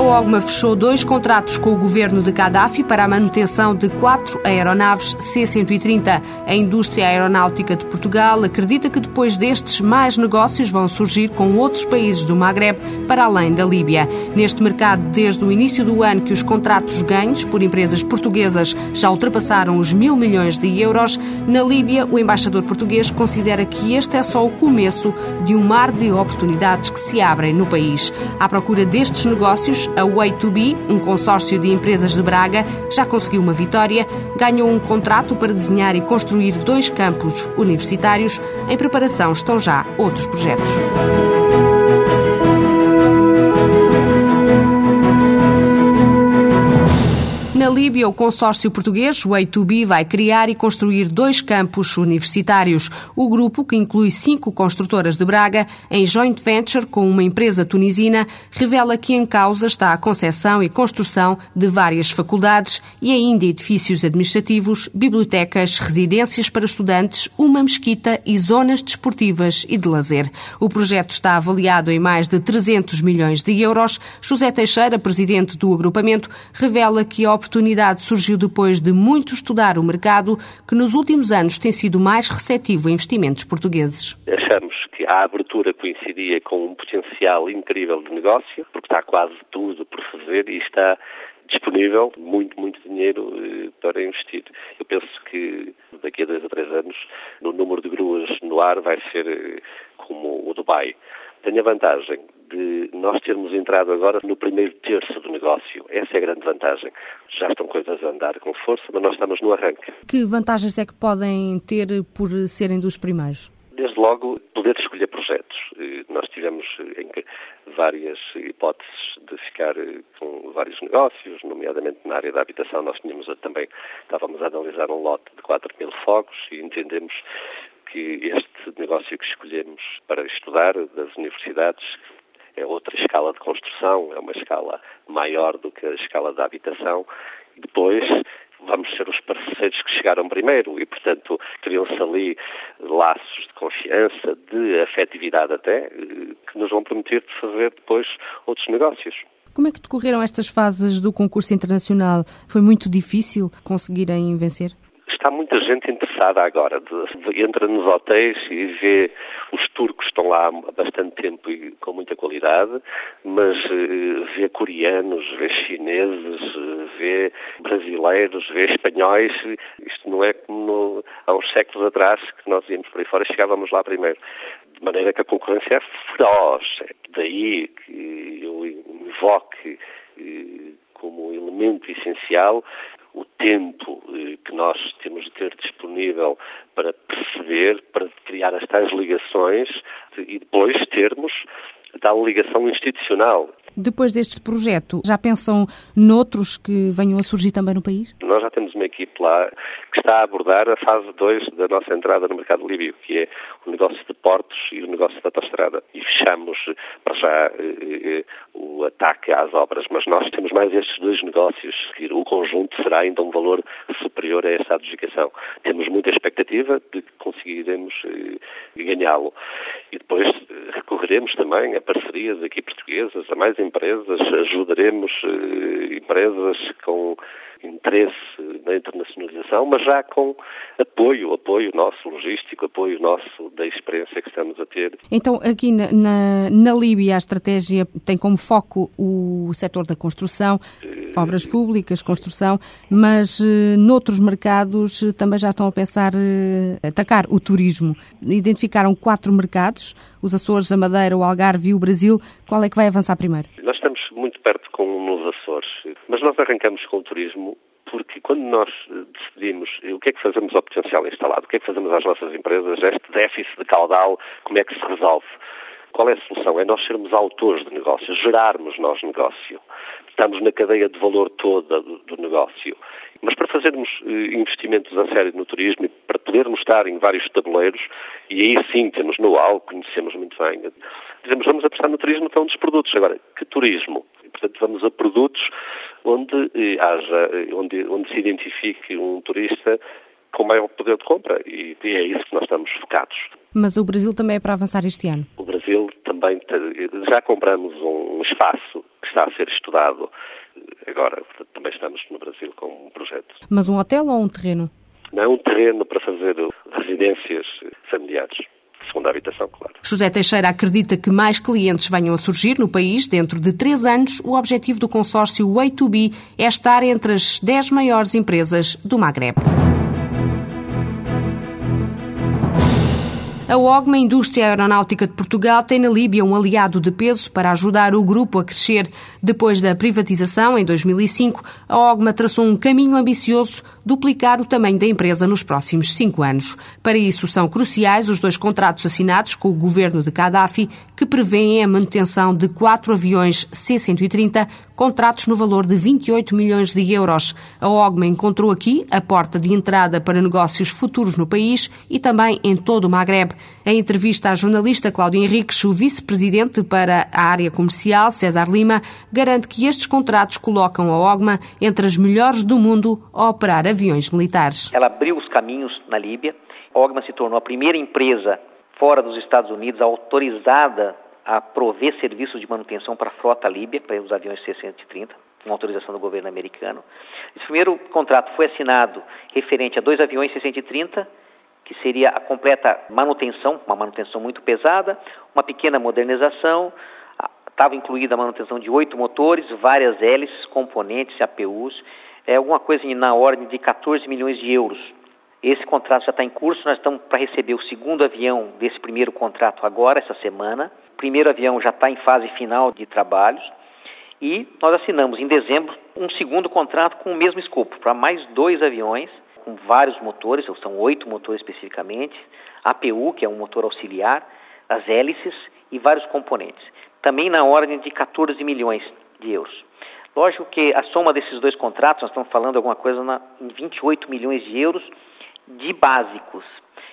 A OGMA fechou dois contratos com o governo de Gaddafi para a manutenção de quatro aeronaves C-130. A indústria aeronáutica de Portugal acredita que depois destes, mais negócios vão surgir com outros países do Magreb para além da Líbia. Neste mercado, desde o início do ano que os contratos ganhos por empresas portuguesas já ultrapassaram os mil milhões de euros, na Líbia, o embaixador português considera que este é só o começo de um mar de oportunidades que se abrem no país. À procura destes negócios, a Way2B, um consórcio de empresas de Braga, já conseguiu uma vitória, ganhou um contrato para desenhar e construir dois campos universitários. Em preparação estão já outros projetos. Na Líbia, o consórcio português Way2B vai criar e construir dois campos universitários. O grupo, que inclui cinco construtoras de Braga, em joint venture com uma empresa tunisina, revela que em causa está a concessão e construção de várias faculdades e ainda edifícios administrativos, bibliotecas, residências para estudantes, uma mesquita e zonas desportivas e de lazer. O projeto está avaliado em mais de 300 milhões de euros. José Teixeira, presidente do agrupamento, revela que a surgiu depois de muito estudar o mercado, que nos últimos anos tem sido mais receptivo a investimentos portugueses. Achamos que a abertura coincidia com um potencial incrível de negócio, porque está quase tudo por fazer e está disponível muito, muito dinheiro eh, para investir. Eu penso que daqui a dois a três anos, o número de gruas no ar vai ser eh, como o Dubai. Tem a vantagem de nós termos entrado agora no primeiro terço do negócio. Essa é a grande vantagem. Já estão coisas a andar com força, mas nós estamos no arranque. Que vantagens é que podem ter por serem dos primeiros? Desde logo, poder escolher projetos. Nós tivemos em várias hipóteses de ficar com vários negócios, nomeadamente na área da habitação. Nós tínhamos também, estávamos a analisar um lote de 4 mil fogos e entendemos que este negócio que escolhemos para estudar das universidades é outra escala de construção, é uma escala maior do que a escala da habitação. Depois vamos ser os parceiros que chegaram primeiro e, portanto, criam-se ali laços de confiança, de afetividade até, que nos vão permitir fazer depois outros negócios. Como é que decorreram estas fases do concurso internacional? Foi muito difícil conseguirem vencer? Está muita gente interessada agora. De, entra nos hotéis e vê os turcos estão lá há bastante tempo e com muita qualidade, mas uh, vê coreanos, vê chineses, uh, vê brasileiros, vê espanhóis. Isto não é como no, há uns séculos atrás que nós íamos por aí fora e chegávamos lá primeiro. De maneira que a concorrência é feroz. É daí que eu invoque uh, como elemento essencial o tempo eh, que nós temos de ter disponível para perceber, para criar as tais ligações e depois termos tal ligação institucional. Depois deste projeto, já pensam noutros que venham a surgir também no país? Nós já temos uma equipe lá que está a abordar a fase 2 da nossa entrada no mercado líbio, que é o negócio de portos e o negócio da autostrada. E fechamos para já eh, o ataque às obras, mas nós temos mais estes dois negócios. O conjunto será ainda um valor superior a essa adjudicação. Temos muita expectativa de que conseguiremos eh, ganhá-lo. E depois eh, recorreremos também a parcerias aqui portuguesas, a mais empresas, ajudaremos eh, empresas com interesse na internacionalização, mas já com apoio, apoio nosso logístico, apoio nosso da experiência que estamos a ter. Então, aqui na, na, na Líbia, a estratégia tem como foco o setor da construção, obras públicas, construção, mas eh, noutros mercados eh, também já estão a pensar eh, atacar o turismo. Identificaram quatro mercados, os Açores, a Madeira, o Algarve e o Brasil. Qual é que vai avançar primeiro? Nós estamos muito perto com nos Açores, mas nós arrancamos com o turismo porque quando nós decidimos o que é que fazemos ao potencial instalado, o que é que fazemos às nossas empresas, este déficit de caudal, como é que se resolve? Qual é a solução? É nós sermos autores de negócio, gerarmos nós negócio. Estamos na cadeia de valor toda do, do negócio. Mas para fazermos eh, investimentos a sério no turismo e para podermos estar em vários tabuleiros, e aí sim temos know-how, conhecemos muito bem, dizemos vamos apostar no turismo, que é um dos produtos. Agora, que turismo? portanto, vamos a produtos onde eh, haja, eh, onde, onde se identifique um turista com maior poder de compra e, e é isso que nós estamos focados. Mas o Brasil também é para avançar este ano? O Brasil também, já compramos um espaço está a ser estudado agora, também estamos no Brasil com um projeto. Mas um hotel ou um terreno? Não, um terreno para fazer residências familiares segunda habitação, claro. José Teixeira acredita que mais clientes venham a surgir no país dentro de três anos. O objetivo do consórcio Way2B é estar entre as dez maiores empresas do Magreb. A OGMA Indústria Aeronáutica de Portugal tem na Líbia um aliado de peso para ajudar o grupo a crescer. Depois da privatização, em 2005, a OGMA traçou um caminho ambicioso, duplicar o tamanho da empresa nos próximos cinco anos. Para isso, são cruciais os dois contratos assinados com o governo de Gaddafi, que prevêem a manutenção de quatro aviões C-130, contratos no valor de 28 milhões de euros. A OGMA encontrou aqui a porta de entrada para negócios futuros no país e também em todo o Magreb. Em entrevista à jornalista Cláudia Henriques, o vice-presidente para a área comercial, César Lima, garante que estes contratos colocam a OGMA entre as melhores do mundo a operar aviões militares. Ela abriu os caminhos na Líbia. A OGMA se tornou a primeira empresa fora dos Estados Unidos autorizada a prover serviços de manutenção para a frota líbia, para os aviões C-130, com autorização do governo americano. Esse primeiro contrato foi assinado referente a dois aviões C-130 que seria a completa manutenção, uma manutenção muito pesada, uma pequena modernização, estava incluída a manutenção de oito motores, várias hélices, componentes, APUs, é alguma coisa na ordem de 14 milhões de euros. Esse contrato já está em curso, nós estamos para receber o segundo avião desse primeiro contrato agora, essa semana. O primeiro avião já está em fase final de trabalhos. E nós assinamos em dezembro um segundo contrato com o mesmo escopo, para mais dois aviões, com vários motores, são oito motores especificamente, APU, que é um motor auxiliar, as hélices e vários componentes. Também na ordem de 14 milhões de euros. Lógico que a soma desses dois contratos, nós estamos falando alguma coisa na, em 28 milhões de euros de básicos.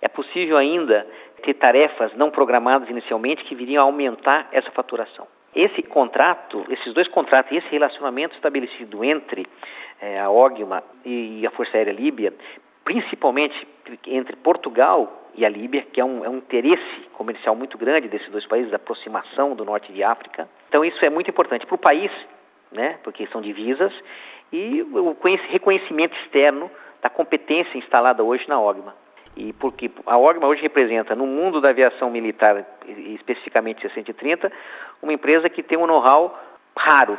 É possível ainda ter tarefas não programadas inicialmente que viriam a aumentar essa faturação. Esse contrato, esses dois contratos e esse relacionamento estabelecido entre é, a OGMA e a Força Aérea Líbia, principalmente entre Portugal e a Líbia, que é um, é um interesse comercial muito grande desses dois países, aproximação do norte de África. Então isso é muito importante para o país, né, porque são divisas, e o reconhecimento externo da competência instalada hoje na OGMA. E porque a OGMA hoje representa, no mundo da aviação militar, especificamente C-130, uma empresa que tem um know-how raro.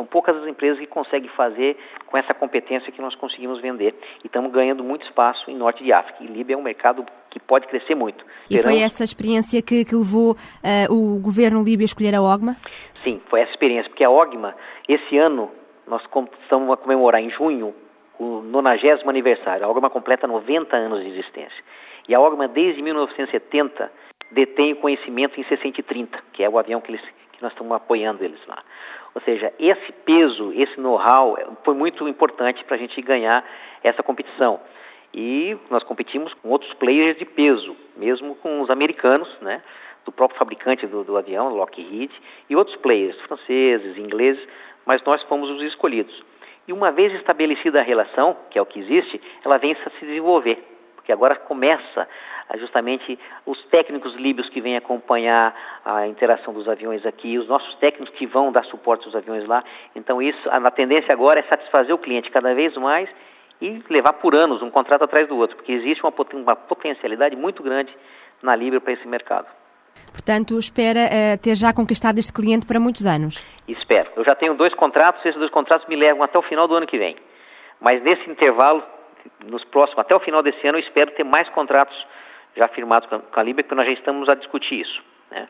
São poucas as empresas que conseguem fazer com essa competência que nós conseguimos vender. E estamos ganhando muito espaço em norte de África. E Líbia é um mercado que pode crescer muito. E Verão... foi essa experiência que, que levou uh, o governo líbio a escolher a OGMA? Sim, foi essa experiência. Porque a OGMA, esse ano, nós estamos a comemorar em junho o 90 aniversário. A OGMA completa 90 anos de existência. E a OGMA, desde 1970, detém o conhecimento em C-130, que é o avião que, eles, que nós estamos apoiando eles lá. Ou seja, esse peso, esse know-how foi muito importante para a gente ganhar essa competição. E nós competimos com outros players de peso, mesmo com os americanos, né, do próprio fabricante do, do avião, Lockheed, e outros players, franceses, ingleses, mas nós fomos os escolhidos. E uma vez estabelecida a relação, que é o que existe, ela vem a se desenvolver, porque agora começa justamente os técnicos líbios que vêm acompanhar a interação dos aviões aqui, os nossos técnicos que vão dar suporte aos aviões lá. Então isso, a tendência agora é satisfazer o cliente cada vez mais e levar por anos um contrato atrás do outro, porque existe uma, uma potencialidade muito grande na Líbia para esse mercado. Portanto, espera uh, ter já conquistado este cliente para muitos anos? Espero. Eu já tenho dois contratos, esses dois contratos me levam até o final do ano que vem. Mas nesse intervalo, nos próximos, até o final desse ano, eu espero ter mais contratos já firmados com a Líbia, porque nós já estamos a discutir isso. Né?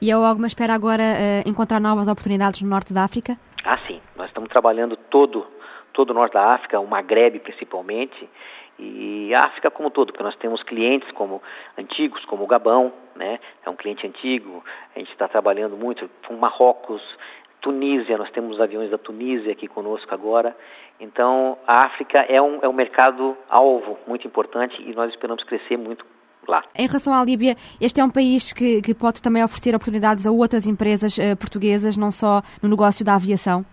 E a OGMA espera agora uh, encontrar novas oportunidades no norte da África? Ah, sim. Nós estamos trabalhando todo, todo o norte da África, o Maghreb principalmente, e a África como todo, porque nós temos clientes como antigos, como o Gabão, né? É um cliente antigo. A gente está trabalhando muito com Marrocos, Tunísia. Nós temos aviões da Tunísia aqui conosco agora. Então, a África é um, é um mercado alvo muito importante e nós esperamos crescer muito lá. Em relação à Líbia, este é um país que, que pode também oferecer oportunidades a outras empresas uh, portuguesas, não só no negócio da aviação?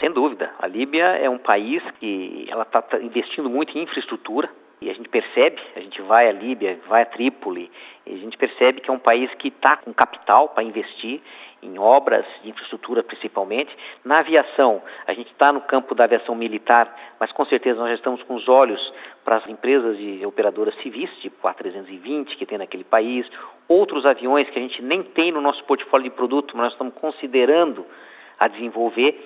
Sem dúvida. A Líbia é um país que ela está tá investindo muito em infraestrutura, e a gente percebe, a gente vai à Líbia, vai a Trípoli, e a gente percebe que é um país que está com capital para investir em obras de infraestrutura principalmente. Na aviação, a gente está no campo da aviação militar, mas com certeza nós já estamos com os olhos para as empresas e operadoras civis, tipo a 320 que tem naquele país, outros aviões que a gente nem tem no nosso portfólio de produto, mas nós estamos considerando a desenvolver.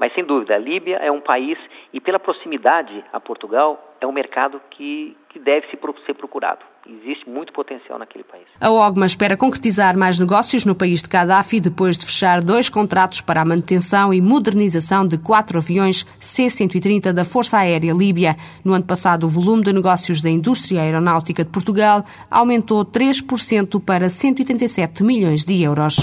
Mas sem dúvida, a Líbia é um país e pela proximidade a Portugal é um mercado que, que deve ser procurado. Existe muito potencial naquele país. A OGMA espera concretizar mais negócios no país de Gaddafi depois de fechar dois contratos para a manutenção e modernização de quatro aviões C-130 da Força Aérea Líbia. No ano passado, o volume de negócios da indústria aeronáutica de Portugal aumentou 3% para 187 milhões de euros.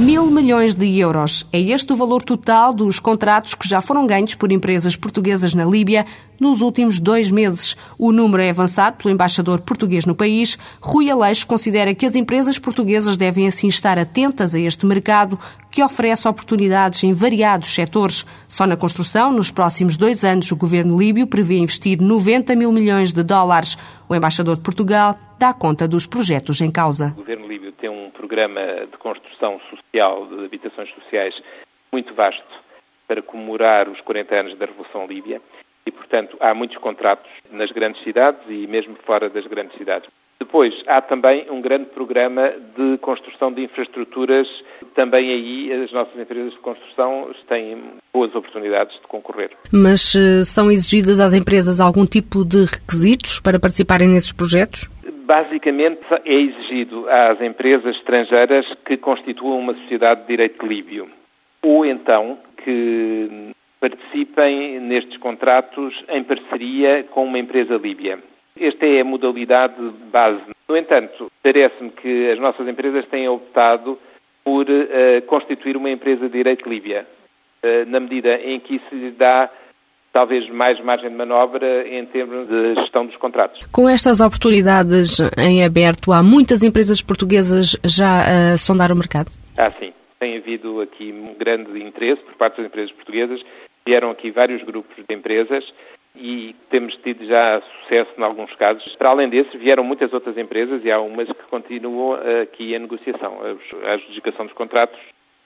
Mil milhões de euros. É este o valor total dos contratos que já foram ganhos por empresas portuguesas na Líbia nos últimos dois meses. O número é avançado pelo embaixador português no país. Rui Aleixo considera que as empresas portuguesas devem assim estar atentas a este mercado que oferece oportunidades em variados setores. Só na construção, nos próximos dois anos, o governo líbio prevê investir 90 mil milhões de dólares. O embaixador de Portugal dá conta dos projetos em causa. O governo líbio programa de construção social, de habitações sociais, muito vasto para comemorar os 40 anos da Revolução Líbia e, portanto, há muitos contratos nas grandes cidades e mesmo fora das grandes cidades. Depois, há também um grande programa de construção de infraestruturas. Também aí as nossas empresas de construção têm boas oportunidades de concorrer. Mas uh, são exigidas às empresas algum tipo de requisitos para participarem nesses projetos? Basicamente, é exigido às empresas estrangeiras que constituam uma sociedade de direito líbio, ou então que participem nestes contratos em parceria com uma empresa líbia. Esta é a modalidade base. No entanto, parece-me que as nossas empresas têm optado por uh, constituir uma empresa de direito líbia, uh, na medida em que isso lhe dá talvez mais margem de manobra em termos de gestão dos contratos. Com estas oportunidades em aberto, há muitas empresas portuguesas já a sondar o mercado? Ah, sim. Tem havido aqui um grande interesse por parte das empresas portuguesas. Vieram aqui vários grupos de empresas e temos tido já sucesso em alguns casos. Para além desse, vieram muitas outras empresas e há umas que continuam aqui a negociação. A adjudicação dos contratos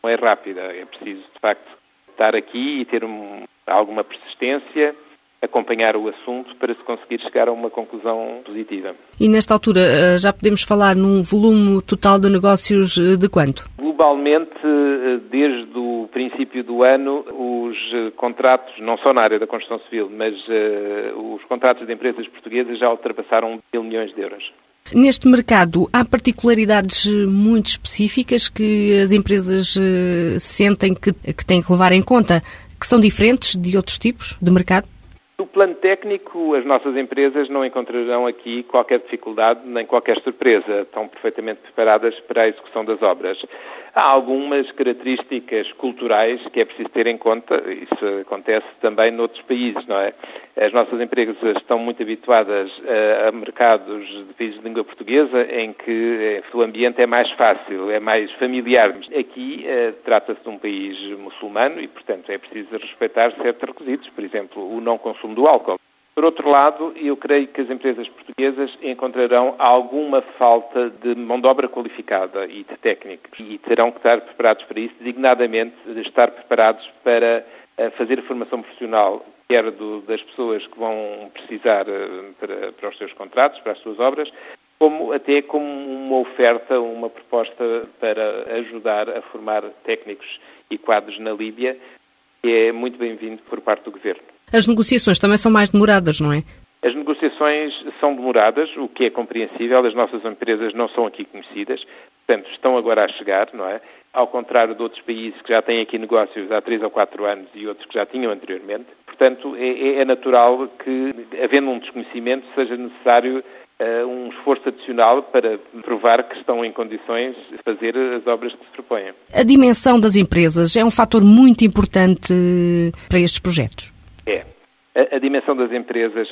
não é rápida, é preciso, de facto, estar aqui e ter um, alguma persistência, acompanhar o assunto para se conseguir chegar a uma conclusão positiva. E nesta altura eh, já podemos falar num volume total de negócios eh, de quanto? Globalmente, eh, desde o princípio do ano, os contratos, não só na área da construção civil, mas os contratos de empresas portuguesas já ultrapassaram mil milhões de euros. Neste mercado, há particularidades muito específicas que as empresas sentem que, que têm que levar em conta, que são diferentes de outros tipos de mercado? No plano técnico, as nossas empresas não encontrarão aqui qualquer dificuldade nem qualquer surpresa. Estão perfeitamente preparadas para a execução das obras. Há algumas características culturais que é preciso ter em conta. Isso acontece também noutros países, não é? As nossas empresas estão muito habituadas a, mercados de países de língua portuguesa em que eh, o ambiente é mais fácil, é mais familiar. Aqui uh, trata-se de um país muçulmano e, portanto, é preciso respeitar certos requisitos, por exemplo, o não consumo do álcool. Por outro lado, eu creio que as empresas portuguesas encontrarão alguma falta de mão de obra qualificada e de técnicos e terão que estar preparados para isso, designadamente estar preparados para eh, fazer a formação profissional, quer do, das pessoas que vão precisar eh, para, para os seus contratos, para as suas obras, como até como uma oferta, uma proposta para ajudar a formar técnicos e quadros na Líbia, que é muito bem-vindo por parte do Governo. As negociações também são mais demoradas, não é? As negociações são demoradas, o que é compreensível. As nossas empresas não são aqui conhecidas, portanto, estão agora a chegar, não é? Ao contrário de outros países que já têm aqui negócios há três ou quatro anos e outros que já tinham anteriormente. Portanto, é, é natural que, havendo um desconhecimento, seja necessário uh, um esforço adicional para provar que estão em condições de fazer as obras que se propõem. A dimensão das empresas é um fator muito importante para estes projetos. A, dimensão das empresas,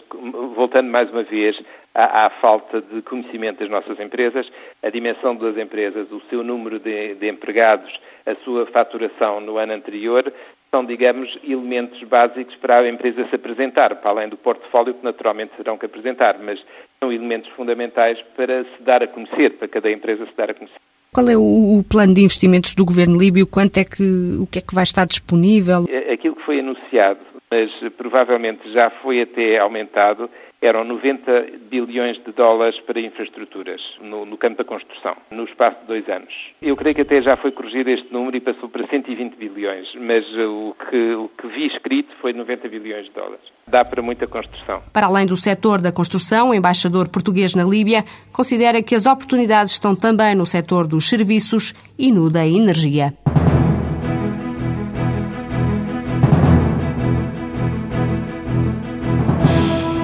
voltando mais uma vez à, à, falta de conhecimento das nossas empresas, a dimensão das empresas, o seu número de, de empregados, a sua faturação no ano anterior, são, digamos, elementos básicos para a empresa se apresentar, para além do portfólio que naturalmente terão que apresentar, mas são elementos fundamentais para se dar a conhecer, para cada empresa se dar a conhecer. Qual é o, plano de investimentos do governo líbio? Quanto é que, o que é que vai estar disponível? Aquilo que foi anunciado, mas provavelmente já foi até aumentado, eram 90 bilhões de dólares para infraestruturas no, no, campo da construção, no espaço de dois anos. Eu creio que até já foi corrigido este número e passou para 120 bilhões, mas o que, o que vi escrito foi 90 bilhões de dólares. Dá para muita construção. Para além do setor da construção, o embaixador português na Líbia considera que as oportunidades estão também no setor dos serviços e no da energia.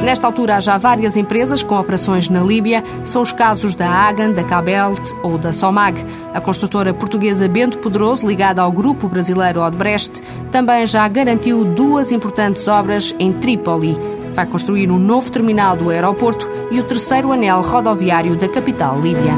Nesta altura há já várias empresas com operações na Líbia. São os casos da Agan, da Cabelt ou da Somag. A construtora portuguesa Bento Pedroso, ligada ao grupo brasileiro Odebrecht, também já garantiu duas importantes obras em Trípoli. Vai construir um novo terminal do aeroporto e o terceiro anel rodoviário da capital líbia.